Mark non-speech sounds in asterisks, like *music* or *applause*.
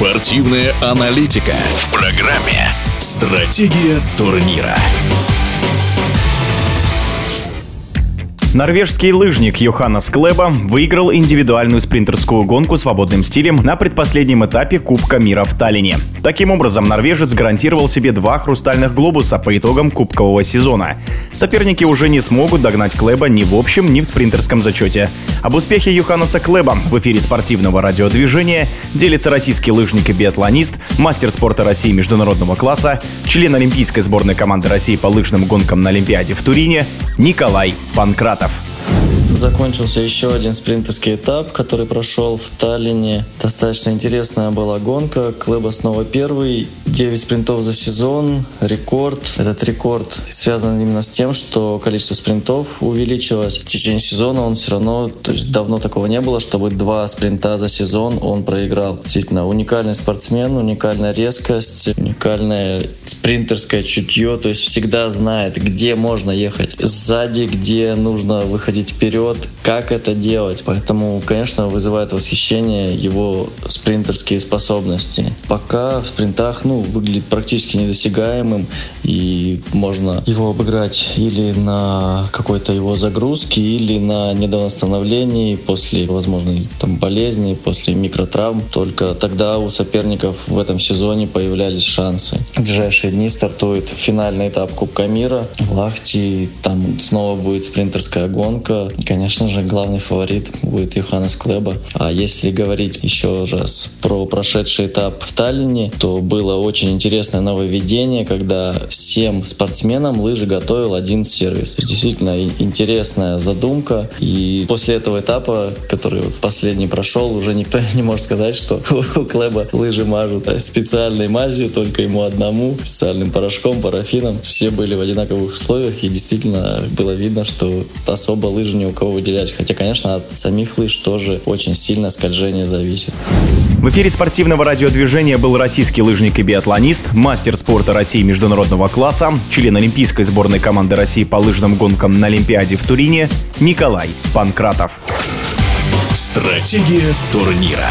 Спортивная аналитика в программе «Стратегия турнира». Норвежский лыжник Йоханнес Клеба выиграл индивидуальную спринтерскую гонку свободным стилем на предпоследнем этапе Кубка мира в Таллине. Таким образом, норвежец гарантировал себе два хрустальных глобуса по итогам кубкового сезона. Соперники уже не смогут догнать Клеба ни в общем, ни в спринтерском зачете. Об успехе Йоханнеса Клеба в эфире спортивного радиодвижения делится российский лыжник и биатлонист, мастер спорта России международного класса, член Олимпийской сборной команды России по лыжным гонкам на Олимпиаде в Турине Николай Панкрат. Закончился еще один спринтерский этап, который прошел в Таллине. Достаточно интересная была гонка. Клэба снова первый. 9 спринтов за сезон. Рекорд. Этот рекорд связан именно с тем, что количество спринтов увеличилось. В течение сезона он все равно, то есть давно такого не было, чтобы два спринта за сезон он проиграл. Действительно, уникальный спортсмен, уникальная резкость, уникальное спринтерское чутье, то есть всегда знает, где можно ехать сзади, где нужно выходить вперед вперед, как это делать. Поэтому, конечно, вызывает восхищение его спринтерские способности. Пока в спринтах, ну, выглядит практически недосягаемым, и можно его обыграть или на какой-то его загрузке, или на недовосстановлении после возможной там болезни, после микротравм. Только тогда у соперников в этом сезоне появлялись шансы. В ближайшие дни стартует финальный этап Кубка мира. В Лахти там снова будет спринтерская гонка. Конечно же, главный фаворит будет Йоханнес Клеба. А если говорить еще раз про прошедший этап в Таллине, то было очень интересное нововведение, когда всем спортсменам лыжи готовил один сервис. Действительно интересная задумка. И после этого этапа, который вот последний прошел, уже никто *laughs* не может сказать, что *laughs* у Клеба лыжи мажут специальной мазью, только ему одному, специальным порошком, парафином. Все были в одинаковых условиях, и действительно было видно, что особо лыжи ни у кого выделять. Хотя, конечно, от самих лыж тоже очень сильно скольжение зависит. В эфире спортивного радиодвижения был российский лыжник и биатлонист, мастер спорта России международного класса, член Олимпийской сборной команды России по лыжным гонкам на Олимпиаде в Турине Николай Панкратов. Стратегия турнира.